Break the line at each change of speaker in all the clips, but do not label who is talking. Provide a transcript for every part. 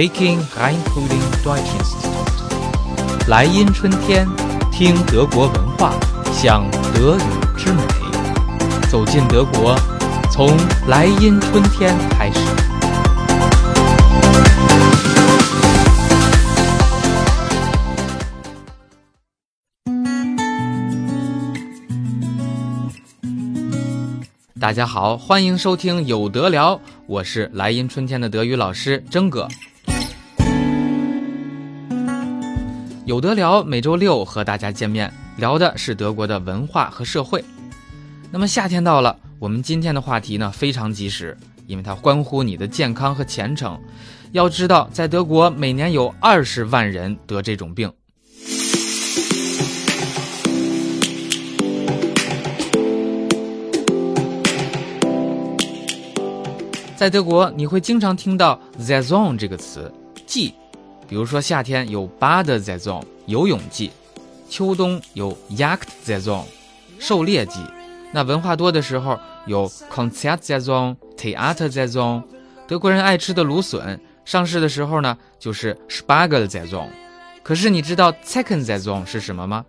Peking Rheinkulin Deutschinstitut。来音春天，听德国文化，享德语之美。走进德国，从莱茵春天开始。大家好，欢迎收听有德聊，我是莱茵春天的德语老师征哥。有得聊每周六和大家见面，聊的是德国的文化和社会。那么夏天到了，我们今天的话题呢非常及时，因为它关乎你的健康和前程。要知道，在德国每年有二十万人得这种病。在德国，你会经常听到 “Saison” 这个词，季。比如说夏天有 “Bad Saison” 游泳季，秋冬有 “Jagd Saison” 狩猎季。那文化多的时候有 “Konzert Saison”、“Theater Saison”。德国人爱吃的芦笋，上市的时候呢就是 “Spargel Saison”。可是你知道 “Second Saison” 是什么吗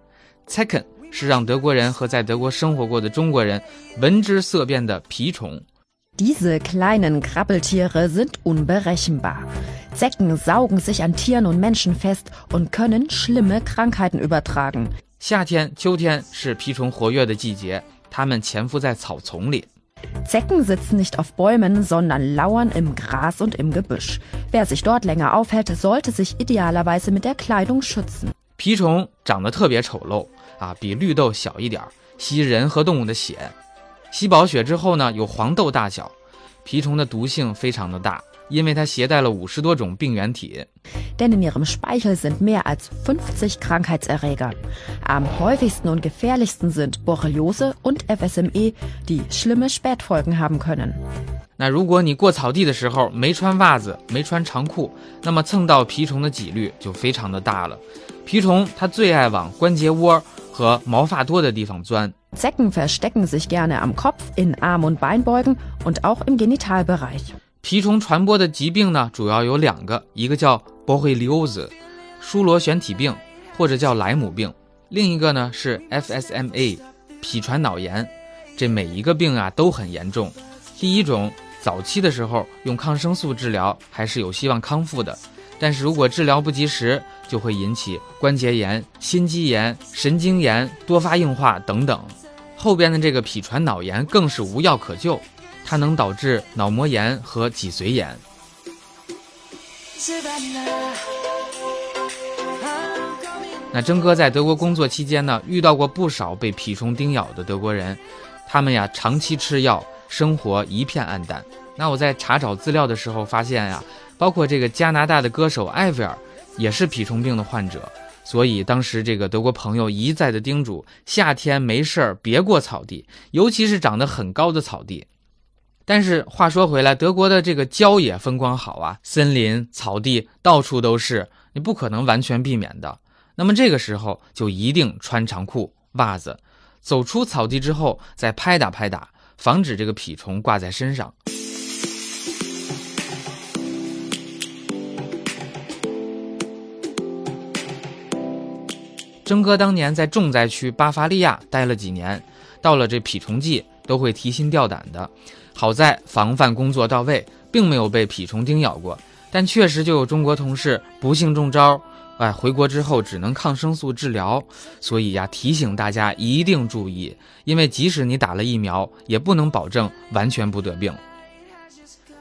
？“Second” 是让德国人和在德国生活过的中国人闻之色变的蜱虫。
Diese kleinen Krabbeltiere sind unberechenbar. Zecken saugen sich an Tieren und Menschen fest und können schlimme Krankheiten übertragen.
夏天、秋天是蜱虫活跃的季节，它们潜伏在草丛里。
Zecken sitzen nicht auf Bäumen, sondern lauern im Gras und im Gebüsch. Wer sich dort länger aufhält, sollte sich idealerweise mit der Kleidung schützen.
蜱虫长得特别丑陋啊，比绿豆小一点，吸人和动物的血。 吸饱血之后呢，有黄豆大小。蜱虫的毒性非常的大，因为它携带了五十多种病原体。
Denn in ihrem Speichel sind mehr als 50 Krankheitserreger. Am häufigsten und gefährlichsten sind Borreliose und FSME, die schlimme Spätfolgen haben können.
那如果你过草地的时候没穿袜子、没穿长裤，那么蹭到蜱虫的几率就非常的大了。蜱虫它最爱往关节窝和毛发多的地方钻。
Zecken verstecken sich gerne am Kopf, in Arm- und Beinbeugen und auch im Genitalbereich.
蜱虫传播的疾病呢，主要有两个，一个叫 Borreliose，舒罗旋体病，或者叫莱姆病；另一个呢是 FSMA，痞传脑炎。这每一个病啊都很严重。第一种早期的时候用抗生素治疗还是有希望康复的，但是如果治疗不及时，就会引起关节炎、心肌炎、神经炎、多发硬化等等。后边的这个蜱传脑炎更是无药可救，它能导致脑膜炎和脊髓炎。那征哥在德国工作期间呢，遇到过不少被蜱虫叮咬的德国人，他们呀长期吃药，生活一片暗淡。那我在查找资料的时候发现呀，包括这个加拿大的歌手艾薇儿，也是蜱虫病的患者。所以当时这个德国朋友一再的叮嘱，夏天没事儿别过草地，尤其是长得很高的草地。但是话说回来，德国的这个郊野风光好啊，森林、草地到处都是，你不可能完全避免的。那么这个时候就一定穿长裤、袜子，走出草地之后再拍打拍打，防止这个蜱虫挂在身上。征哥当年在重灾区巴伐利亚待了几年，到了这蜱虫季都会提心吊胆的。好在防范工作到位，并没有被蜱虫叮咬过，但确实就有中国同事不幸中招，哎，回国之后只能抗生素治疗。所以呀，提醒大家一定注意，因为即使你打了疫苗，也不能保证完全不得病。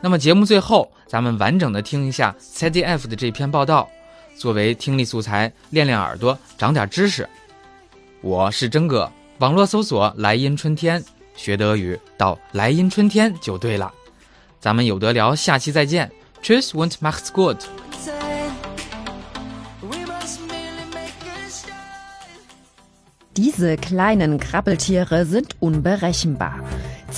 那么节目最后，咱们完整的听一下 CDF 的这篇报道。作为听力素材，练练耳朵，长点知识。我是真哥，网络搜索“莱茵春天”，学德语到“莱茵春天”就对了。咱们有得聊，下期再见。Tschüss und macht's gut。
Diese kleinen Krabbeltiere sind unberechenbar.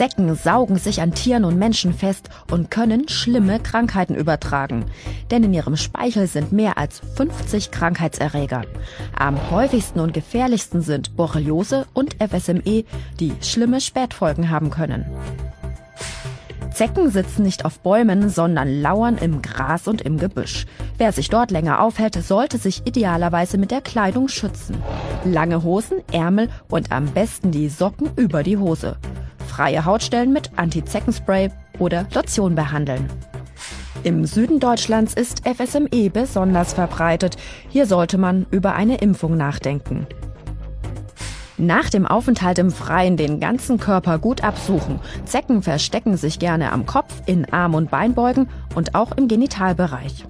Zecken saugen sich an Tieren und Menschen fest und können schlimme Krankheiten übertragen. Denn in ihrem Speichel sind mehr als 50 Krankheitserreger. Am häufigsten und gefährlichsten sind Borreliose und FSME, die schlimme Spätfolgen haben können. Zecken sitzen nicht auf Bäumen, sondern lauern im Gras und im Gebüsch. Wer sich dort länger aufhält, sollte sich idealerweise mit der Kleidung schützen. Lange Hosen, Ärmel und am besten die Socken über die Hose. Freie Hautstellen mit Anti-Zeckenspray oder Lotion behandeln. Im Süden Deutschlands ist FSME besonders verbreitet. Hier sollte man über eine Impfung nachdenken. Nach dem Aufenthalt im Freien den ganzen Körper gut absuchen. Zecken verstecken sich gerne am Kopf, in Arm- und Beinbeugen und auch im Genitalbereich.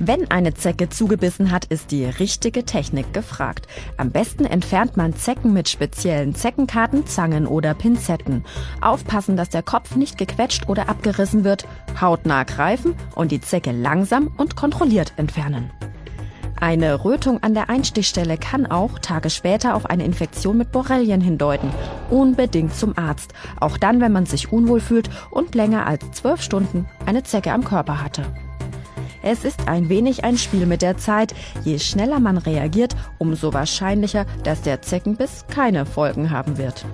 Wenn eine Zecke zugebissen hat, ist die richtige Technik gefragt. Am besten entfernt man Zecken mit speziellen Zeckenkarten, Zangen oder Pinzetten. Aufpassen, dass der Kopf nicht gequetscht oder abgerissen wird, hautnah greifen und die Zecke langsam und kontrolliert entfernen. Eine Rötung an der Einstichstelle kann auch Tage später auf eine Infektion mit Borrelien hindeuten. Unbedingt zum Arzt, auch dann, wenn man sich unwohl fühlt und länger als zwölf Stunden eine Zecke am Körper hatte. Es ist ein wenig ein Spiel mit der Zeit. Je schneller man reagiert, umso wahrscheinlicher, dass der Zeckenbiss keine Folgen haben wird.